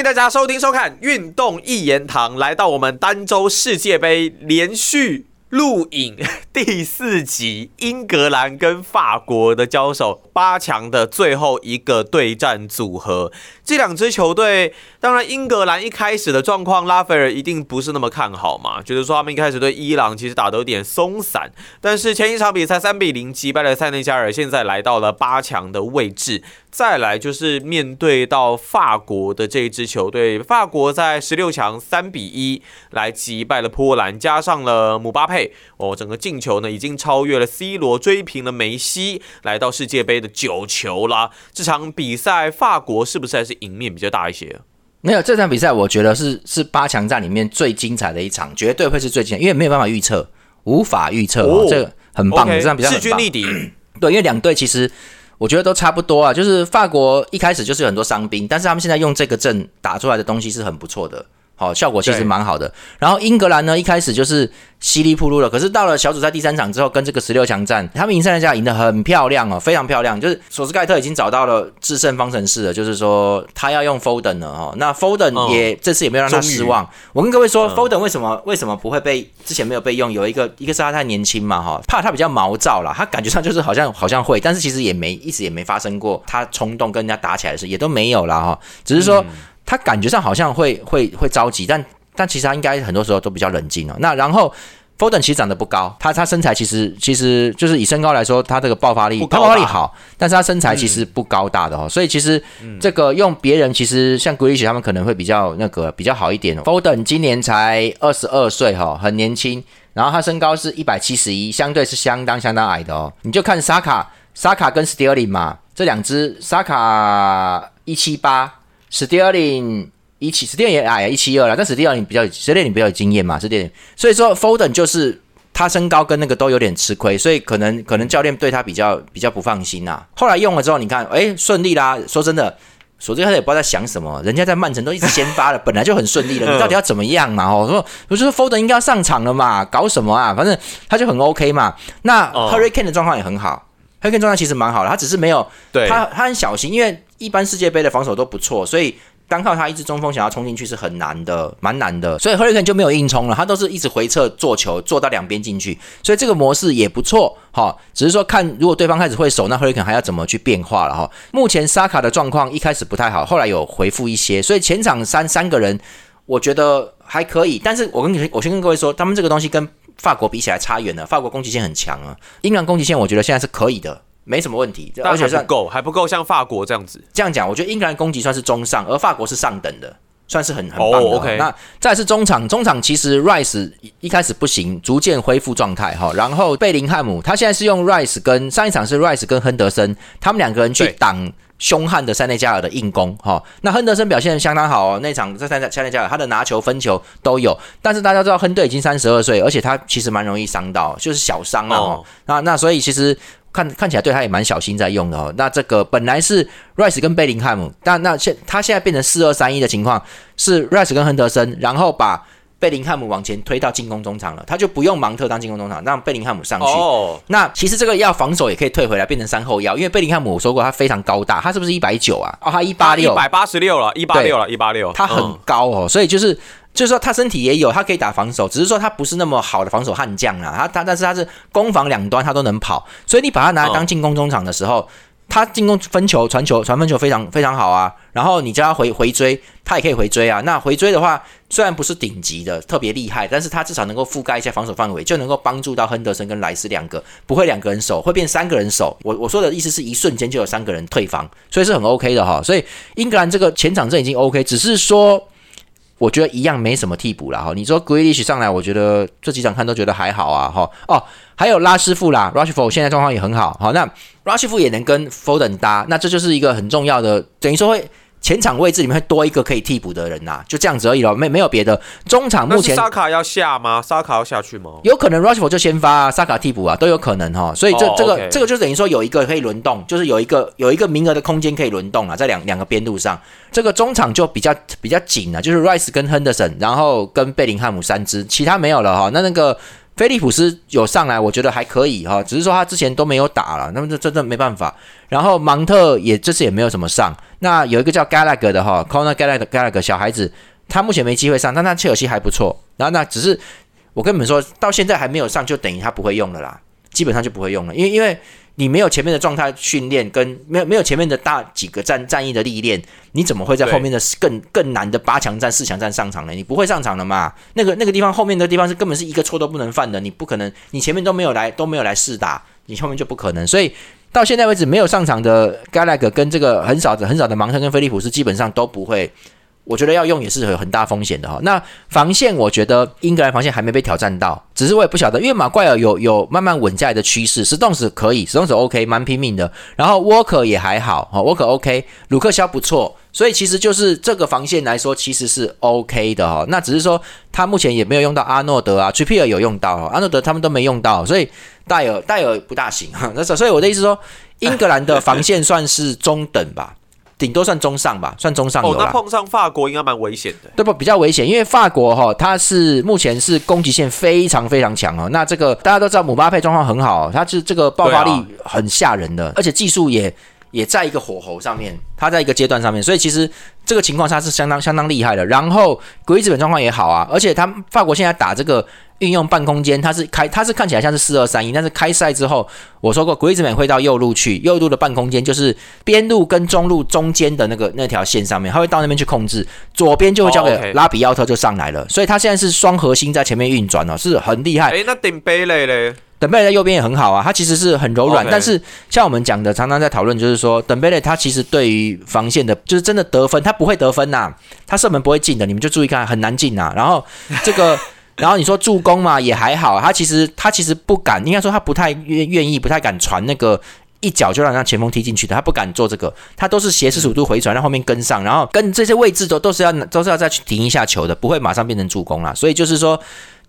欢迎大家收听收看《运动一言堂》，来到我们儋州世界杯连续。录影第四集，英格兰跟法国的交手，八强的最后一个对战组合。这两支球队，当然英格兰一开始的状况，拉斐尔一定不是那么看好嘛，觉得说他们一开始对伊朗其实打得有点松散。但是前一场比赛三比零击败了塞内加尔，现在来到了八强的位置。再来就是面对到法国的这一支球队，法国在十六强三比一来击败了波兰，加上了姆巴佩，哦，整个进球呢已经超越了 C 罗，追平了梅西，来到世界杯的九球啦。这场比赛法国是不是还是赢面比较大一些？没有这场比赛，我觉得是是八强战里面最精彩的一场，绝对会是最精彩，因为没有办法预测，无法预测哦，这个很棒，这场比赛势均力敌。对，因为两队其实。我觉得都差不多啊，就是法国一开始就是很多伤兵，但是他们现在用这个阵打出来的东西是很不错的。好，效果其实蛮好的。然后英格兰呢，一开始就是稀里扑噜了，可是到了小组赛第三场之后，跟这个十六强战，他们赢塞内加尔赢得很漂亮哦，非常漂亮。就是索斯盖特已经找到了制胜方程式了，就是说他要用 Foden 了哈。那 Foden 也这次也没有让他失望。我跟各位说，Foden 为什么为什么不会被之前没有被用？有一个一个是他太年轻嘛哈，怕他比较毛躁了，他感觉上就是好像好像会，但是其实也没一直也没发生过他冲动跟人家打起来的事，也都没有了哈，只是说。他感觉上好像会会会着急，但但其实他应该很多时候都比较冷静哦。那然后 Foden 其实长得不高，他他身材其实其实就是以身高来说，他这个爆发力爆发力好，但是他身材其实不高大的哦。所以其实这个用别人其实像 g r i s h 他们可能会比较那个比较好一点。哦 Foden 今年才二十二岁哈，很年轻，然后他身高是一百七十一，相对是相当相当矮的哦。你就看沙卡沙卡跟 Sterling 嘛，这两只沙卡一七八。史蒂尔林一七，史蒂尔也矮啊，一七二了。但史蒂尔林比较，史蒂尔林比较有经验嘛，史蒂尔林。所以说，Foden 就是他身高跟那个都有点吃亏，所以可能可能教练对他比较比较不放心呐。后来用了之后，你看，哎，顺利啦。说真的，索斯克特也不知道在想什么，人家在曼城都一直先发了，本来就很顺利了，你到底要怎么样嘛？哦，说我就说 Foden 应该要上场了嘛，搞什么啊？反正他就很 OK 嘛。那 Hurricane 的状况也很好，Hurricane 状态其实蛮好的，他只是没有，他他很小心，因为。一般世界杯的防守都不错，所以单靠他一支中锋想要冲进去是很难的，蛮难的。所以赫里肯就没有硬冲了，他都是一直回撤做球，做到两边进去。所以这个模式也不错，哈。只是说看如果对方开始会守，那赫里肯还要怎么去变化了哈。目前沙卡的状况一开始不太好，后来有回复一些，所以前场三三个人我觉得还可以。但是我跟你我先跟各位说，他们这个东西跟法国比起来差远了。法国攻击线很强啊，英格兰攻击线我觉得现在是可以的。没什么问题，而且算够，还不够像法国这样子。这样讲，我觉得英格兰攻击算是中上，而法国是上等的，算是很很棒的。OK，那再是中场，中场其实 Rice 一开始不行，逐渐恢复状态哈。然后贝林汉姆他现在是用 Rice 跟上一场是 Rice 跟亨德森，他们两个人去挡凶悍的塞内加尔的硬攻哈。那亨德森表现相当好哦，那场在塞内塞内加尔他的拿球分球都有，但是大家知道亨队已经三十二岁，而且他其实蛮容易伤到，就是小伤哦。那那所以其实。看看起来对他也蛮小心在用的哦。那这个本来是 Rice 跟贝林汉姆，但那现他现在变成四二三一的情况，是 Rice 跟亨德森，然后把贝林汉姆往前推到进攻中场了，他就不用芒特当进攻中场，让贝林汉姆上去。哦。那其实这个要防守也可以退回来变成三后腰，因为贝林汉姆我说过他非常高大，他是不是一百九啊？哦，他一八六，一百八十六了，一八六了，一八六，他很高哦，所以就是。就是说他身体也有，他可以打防守，只是说他不是那么好的防守悍将啊。他他但是他是攻防两端他都能跑，所以你把他拿来当进攻中场的时候，他进攻分球、传球、传分球非常非常好啊。然后你叫他回回追，他也可以回追啊。那回追的话，虽然不是顶级的特别厉害，但是他至少能够覆盖一下防守范围，就能够帮助到亨德森跟莱斯两个，不会两个人守，会变三个人守。我我说的意思是一瞬间就有三个人退防，所以是很 OK 的哈。所以英格兰这个前场阵已经 OK，只是说。我觉得一样没什么替补了哈。你说 g r e e l i s h 上来，我觉得这几场看都觉得还好啊哈。哦，还有拉师傅啦，Rushford 现在状况也很好。好，那 Rushford 也能跟 Foden 搭，那这就是一个很重要的，等于说会。前场位置里面会多一个可以替补的人呐，就这样子而已了，没没有别的。中场目前沙卡要下吗？沙卡要下去吗？有可能 Rushford 就先发，啊沙卡替补啊，都有可能哈。所以这这个这个就等于说有一个可以轮动，就是有一个有一个名额的空间可以轮动啊，在两两个边路上，这个中场就比较比较紧了，就是 Rice 跟 Henderson，然后跟贝林汉姆三支，其他没有了哈。那那个菲利普斯有上来，我觉得还可以哈，只是说他之前都没有打了，那么这真的没办法。然后芒特也这次也没有什么上。那有一个叫 Galleg 的哈，Conor Gallagher Gallagher 小孩子，他目前没机会上，但他切尔西还不错。然后那只是我跟你们说到现在还没有上，就等于他不会用了啦，基本上就不会用了，因为因为。你没有前面的状态训练，跟没有没有前面的大几个战战役的历练，你怎么会在后面的更更难的八强战、四强战上场呢？你不会上场的嘛？那个那个地方后面的地方是根本是一个错都不能犯的，你不可能，你前面都没有来都没有来试打，你后面就不可能。所以到现在为止没有上场的 Gallagher 跟这个很少的很少的芒特跟菲利普斯基本上都不会。我觉得要用也是有很大风险的哈。那防线，我觉得英格兰防线还没被挑战到，只是我也不晓得，因为马怪尔有有慢慢稳下来的趋势，史东斯可以，史东斯 OK，蛮拼命的。然后沃克也还好哈，沃克 OK，鲁克肖不错，所以其实就是这个防线来说，其实是 OK 的哈。那只是说他目前也没有用到阿诺德啊，崔皮尔有用到，阿诺德他们都没用到，所以戴尔戴尔不大行哈。那所以我的意思说，英格兰的防线算是中等吧。顶多算中上吧，算中上有哦，那碰上法国应该蛮危险的。对不？比较危险，因为法国哈，它是目前是攻击线非常非常强哦。那这个大家都知道，姆巴佩状况很好，他是这个爆发力很吓人的，而且技术也也在一个火候上面，他在一个阶段上面，所以其实这个情况下是相当相当厉害的。然后格里兹本状况也好啊，而且他法国现在打这个。运用半空间，它是开，它是看起来像是四二三一，但是开赛之后，我说过，格里兹曼会到右路去，右路的半空间就是边路跟中路中间的那个那条线上面，他会到那边去控制，左边就会交给拉比奥特就上来了，所以他现在是双核心在前面运转哦，是很厉害。诶，那顶贝雷嘞？等贝雷在右边也很好啊，他其实是很柔软，但是像我们讲的，常常在讨论，就是说等贝雷他其实对于防线的，就是真的得分，他不会得分呐，他射门不会进的，你们就注意看，很难进呐。然后这个。然后你说助攻嘛也还好，他其实他其实不敢，应该说他不太愿愿意，不太敢传那个一脚就让让前锋踢进去的，他不敢做这个，他都是斜四十五度回传，让后面跟上，然后跟这些位置都都是要都是要再去停一下球的，不会马上变成助攻啦。所以就是说，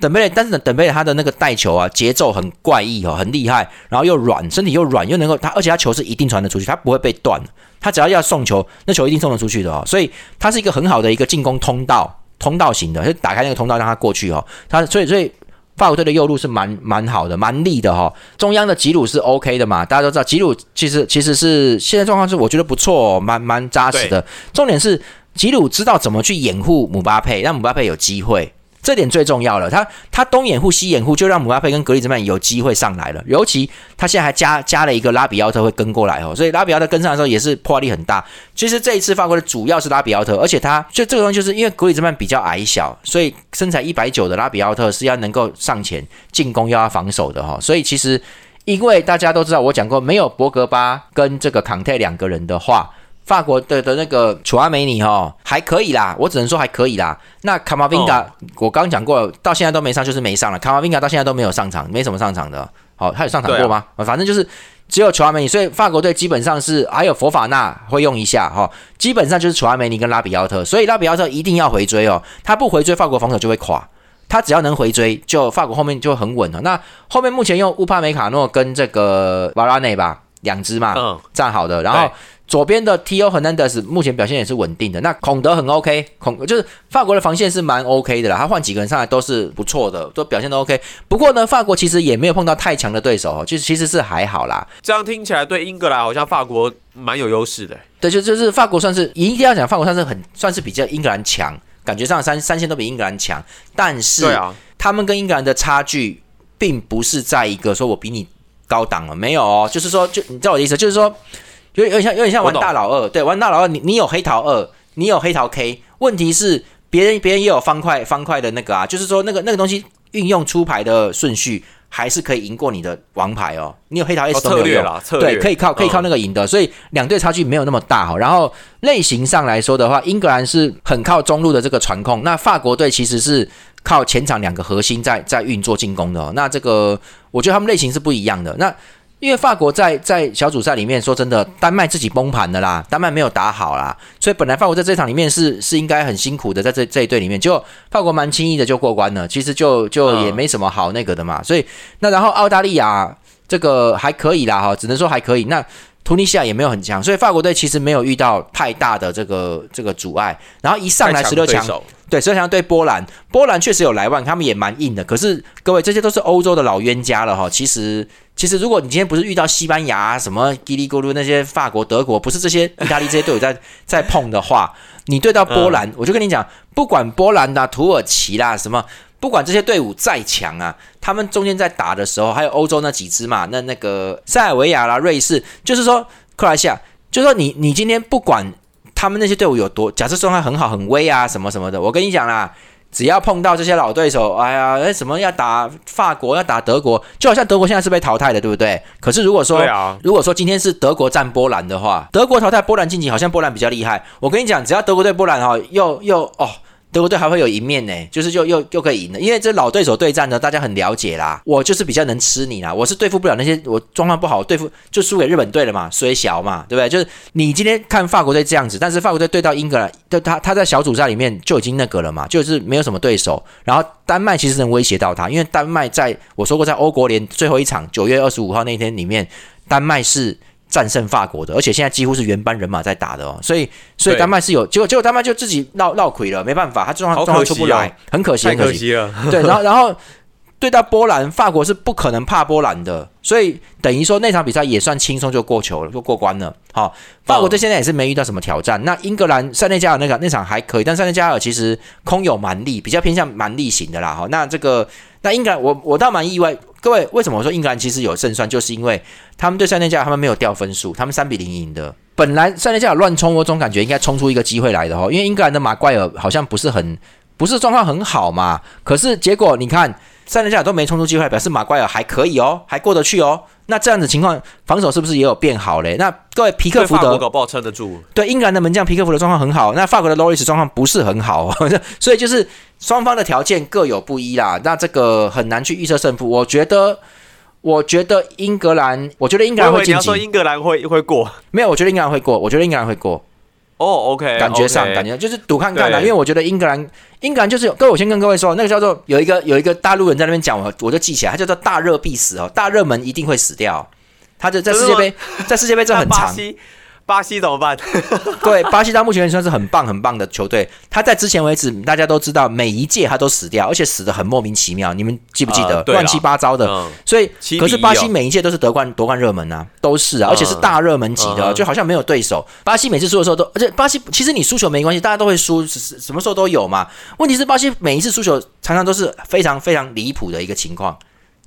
等贝勒，但是等贝勒他的那个带球啊，节奏很怪异哦，很厉害，然后又软，身体又软，又能够他，而且他球是一定传得出去，他不会被断，他只要要送球，那球一定送得出去的哦，所以他是一个很好的一个进攻通道。通道型的，就打开那个通道让他过去哦。他所以所以法国队的右路是蛮蛮好的，蛮利的哈。中央的吉鲁是 OK 的嘛？大家都知道吉鲁其实其实是现在状况是我觉得不错，蛮蛮扎实的。重点是吉鲁知道怎么去掩护姆巴佩，让姆巴佩有机会。这点最重要了，他他东掩护西掩护，就让姆巴佩跟格里兹曼有机会上来了。尤其他现在还加加了一个拉比奥特会跟过来哦，所以拉比奥特跟上的时候也是破坏力很大。其实这一次法国的主要是拉比奥特，而且他就这个东西就是因为格里兹曼比较矮小，所以身材一百九的拉比奥特是要能够上前进攻又要防守的哈。所以其实因为大家都知道，我讲过没有博格巴跟这个康泰两个人的话。法国的的那个楚阿梅尼哈还可以啦，我只能说还可以啦。那卡马宾卡我刚讲过，到现在都没上，就是没上了。卡马宾卡到现在都没有上场，没什么上场的。好，他有上场过吗？反正就是只有楚阿梅尼，所以法国队基本上是还有佛法纳会用一下哈。基本上就是楚阿梅尼跟拉比奥特，所以拉比奥特一定要回追哦。他不回追，法国防守就会垮。他只要能回追，就法国后面就很稳了。那后面目前用乌帕梅卡诺跟这个瓦拉内吧两支嘛，站好的，然后。左边的 T.O. 和 Nandes 目前表现也是稳定的。那孔德很 OK，孔就是法国的防线是蛮 OK 的啦。他换几个人上来都是不错的，都表现都 OK。不过呢，法国其实也没有碰到太强的对手，就其实是还好啦。这样听起来对英格兰好像法国蛮有优势的。对，就就是法国算是一定要讲，法国算是很算是比较英格兰强，感觉上三三线都比英格兰强。但是，对啊，他们跟英格兰的差距并不是在一个说我比你高档了，没有哦，就是说，就你知道我的意思，就是说。有有点像有点像玩大佬二，对，玩大佬二，你你有黑桃二，你有黑桃 K，问题是别人别人也有方块方块的那个啊，就是说那个那个东西运用出牌的顺序还是可以赢过你的王牌哦。你有黑桃 S 都没有用，对，可以靠可以靠那个赢的，所以两队差距没有那么大哈。然后类型上来说的话，英格兰是很靠中路的这个传控，那法国队其实是靠前场两个核心在在运作进攻的。哦那这个我觉得他们类型是不一样的。那因为法国在在小组赛里面，说真的，丹麦自己崩盘的啦，丹麦没有打好啦，所以本来法国在这场里面是是应该很辛苦的，在这这一队里面，就法国蛮轻易的就过关了，其实就就也没什么好那个的嘛，所以那然后澳大利亚这个还可以啦哈，只能说还可以，那突尼西亚也没有很强，所以法国队其实没有遇到太大的这个这个阻碍，然后一上来十六强，对，所以想对波兰，波兰确实有莱万，他们也蛮硬的。可是各位，这些都是欧洲的老冤家了哈。其实，其实如果你今天不是遇到西班牙什么叽里咕噜那些法国、德国，不是这些意大利这些队友在在碰的话，你对到波兰，我就跟你讲，不管波兰的、土耳其啦，什么，不管这些队伍再强啊，他们中间在打的时候，还有欧洲那几支嘛，那那个塞尔维亚啦、瑞士，就是说克罗西亚，就是说你你今天不管。他们那些队伍有多？假设状态很好、很威啊，什么什么的。我跟你讲啦，只要碰到这些老对手，哎呀，哎，什么要打法国、要打德国，就好像德国现在是被淘汰的，对不对？可是如果说，如果说今天是德国战波兰的话，德国淘汰波兰晋级，好像波兰比较厉害。我跟你讲，只要德国对波兰哈，又又哦。德国队还会有赢面呢，就是又又又可以赢的，因为这老对手对战呢，大家很了解啦。我就是比较能吃你啦，我是对付不了那些我状况不好对付，就输给日本队了嘛，虽小嘛，对不对？就是你今天看法国队这样子，但是法国队对到英格兰，就他他在小组赛里面就已经那个了嘛，就是没有什么对手。然后丹麦其实能威胁到他，因为丹麦在我说过在欧国联最后一场九月二十五号那天里面，丹麦是。战胜法国的，而且现在几乎是原班人马在打的哦，所以所以丹麦是有结果，结果丹麦就自己闹闹亏了，没办法，他状况状况出不来，很可惜，很可惜了。对，然后然后对到波兰，法国是不可能怕波兰的，所以等于说那场比赛也算轻松就过球了，就过关了。好，法国队现在也是没遇到什么挑战。那英格兰塞内加尔那个那场还可以，但塞内加尔其实空有蛮力，比较偏向蛮力型的啦。哈，那这个那英格兰我我倒蛮意外。各位，为什么我说英格兰其实有胜算？就是因为他们对塞内加尔他们没有掉分数，他们三比零赢的。本来塞内加尔乱冲，我总感觉应该冲出一个机会来的哦，因为英格兰的马怪尔好像不是很不是状况很好嘛。可是结果你看。塞内加尔都没冲出机会，表示马奎尔还可以哦，还过得去哦。那这样子情况，防守是不是也有变好嘞？那各位皮克福德搞不好撑得住。对，英格兰的门将皮克福德状况很好，那法国的劳里斯状况不是很好，所以就是双方的条件各有不一啦。那这个很难去预测胜负。我觉得，我觉得英格兰，我觉得英格兰会晋级。你要说英格兰会会过？没有，我觉得英格兰会过。我觉得英格兰会过。哦，OK，感觉上感觉就是赌看看啦，因为我觉得英格兰，英格兰就是各位，我先跟各位说，那个叫做有一个有一个大陆人在那边讲，我我就记起来，他叫做大热必死哦，大热门一定会死掉，他就在世界杯，在世界杯这很长。巴西怎么办？对，巴西到目前算是很棒很棒的球队。他在之前为止，大家都知道，每一届他都死掉，而且死的很莫名其妙。你们记不记得？乱七八糟的。所以，可是巴西每一届都是夺冠夺冠热门啊，都是啊，而且是大热门级的，就好像没有对手。巴西每次输的时候都，而且巴西其实你输球没关系，大家都会输，什么时候都有嘛。问题是巴西每一次输球常常都是非常非常离谱的一个情况。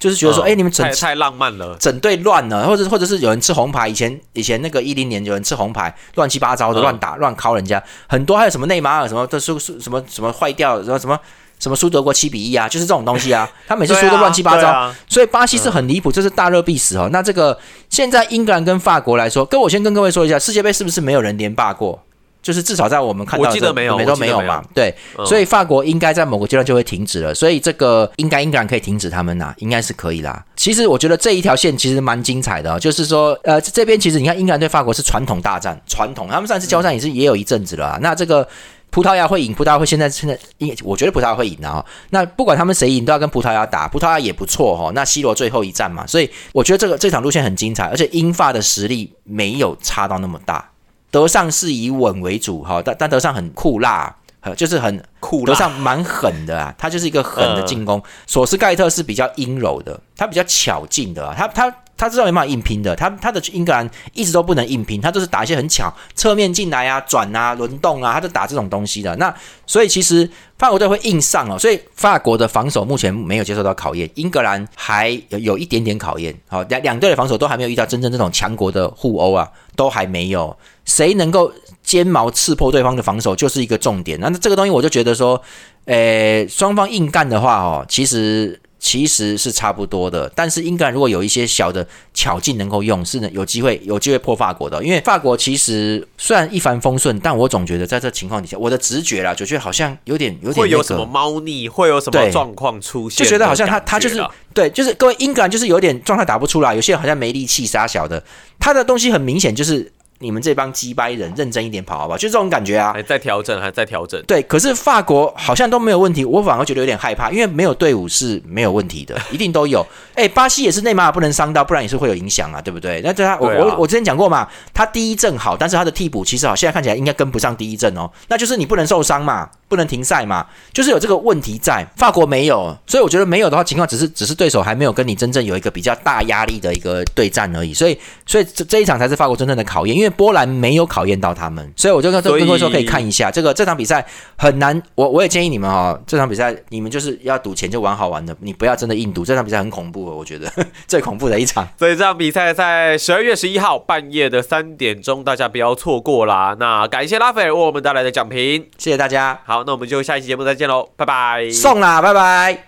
就是觉得说，哎，你们整太浪漫了，整队乱了，或者或者是有人吃红牌。以前以前那个一零年有人吃红牌，乱七八糟的乱打乱敲人家，很多还有什么内马尔什么的输输什么什么坏掉，什么什么什么输德国七比一啊，就是这种东西啊。他每次输都乱七八糟，所以巴西是很离谱，这是大热必死哦。那这个现在英格兰跟法国来说，跟我先跟各位说一下，世界杯是不是没有人连霸过？就是至少在我们看到，我记得没有，都没有嘛。对，所以法国应该在某个阶段就会停止了。所以这个应该英格兰可以停止他们呐，应该是可以啦。其实我觉得这一条线其实蛮精彩的，就是说，呃，这边其实你看英格兰对法国是传统大战，传统，他们上次交战也是也有一阵子了。那这个葡萄牙会赢，葡萄牙会现在现在，因我觉得葡萄牙会赢啊。那不管他们谁赢，都要跟葡萄牙打，葡萄牙也不错哈。那 C 罗最后一战嘛，所以我觉得这个这场路线很精彩，而且英法的实力没有差到那么大。德尚是以稳为主哈，但但德尚很酷辣，就是很酷，德尚蛮狠的啊，他就是一个狠的进攻。索斯盖特是比较阴柔的，他比较巧劲的啊，他他。他知道没办法硬拼的，他他的英格兰一直都不能硬拼，他就是打一些很巧侧面进来啊、转啊、轮动啊，他就打这种东西的。那所以其实法国队会硬上哦，所以法国的防守目前没有接受到考验，英格兰还有一点点考验。好，两两队的防守都还没有遇到真正这种强国的互殴啊，都还没有。谁能够尖毛刺破对方的防守，就是一个重点。那这个东西我就觉得说，诶，双方硬干的话哦，其实。其实是差不多的，但是英格兰如果有一些小的巧劲能够用，是能有机会有机会破法国的。因为法国其实虽然一帆风顺，但我总觉得在这情况底下，我的直觉啦，就觉得好像有点有点会有什么猫腻，会有什么状况出现，就觉得好像他他就是对，就是各位英格兰就是有点状态打不出来，有些人好像没力气杀小的，他的东西很明显就是。你们这帮鸡掰人，认真一点跑好不好？就这种感觉啊！还在调整，还在调整。对，可是法国好像都没有问题，我反而觉得有点害怕，因为没有队伍是没有问题的，一定都有。哎，巴西也是内马尔不能伤到，不然也是会有影响啊，对不对？那对他，我我我之前讲过嘛，他第一阵好，但是他的替补其实好，现在看起来应该跟不上第一阵哦，那就是你不能受伤嘛。不能停赛嘛，就是有这个问题在。法国没有，所以我觉得没有的话，情况只是只是对手还没有跟你真正有一个比较大压力的一个对战而已。所以，所以这这一场才是法国真正的考验，因为波兰没有考验到他们，所以我就跟各位说可以看一下这个这场比赛很难。我我也建议你们哦，这场比赛你们就是要赌钱就玩好玩的，你不要真的硬赌。这场比赛很恐怖，我觉得 最恐怖的一场。所以这场比赛在十二月十一号半夜的三点钟，大家不要错过啦。那感谢拉斐尔为我们带来的奖评，谢谢大家。那我们就下一期节目再见喽，拜拜。送啦，拜拜。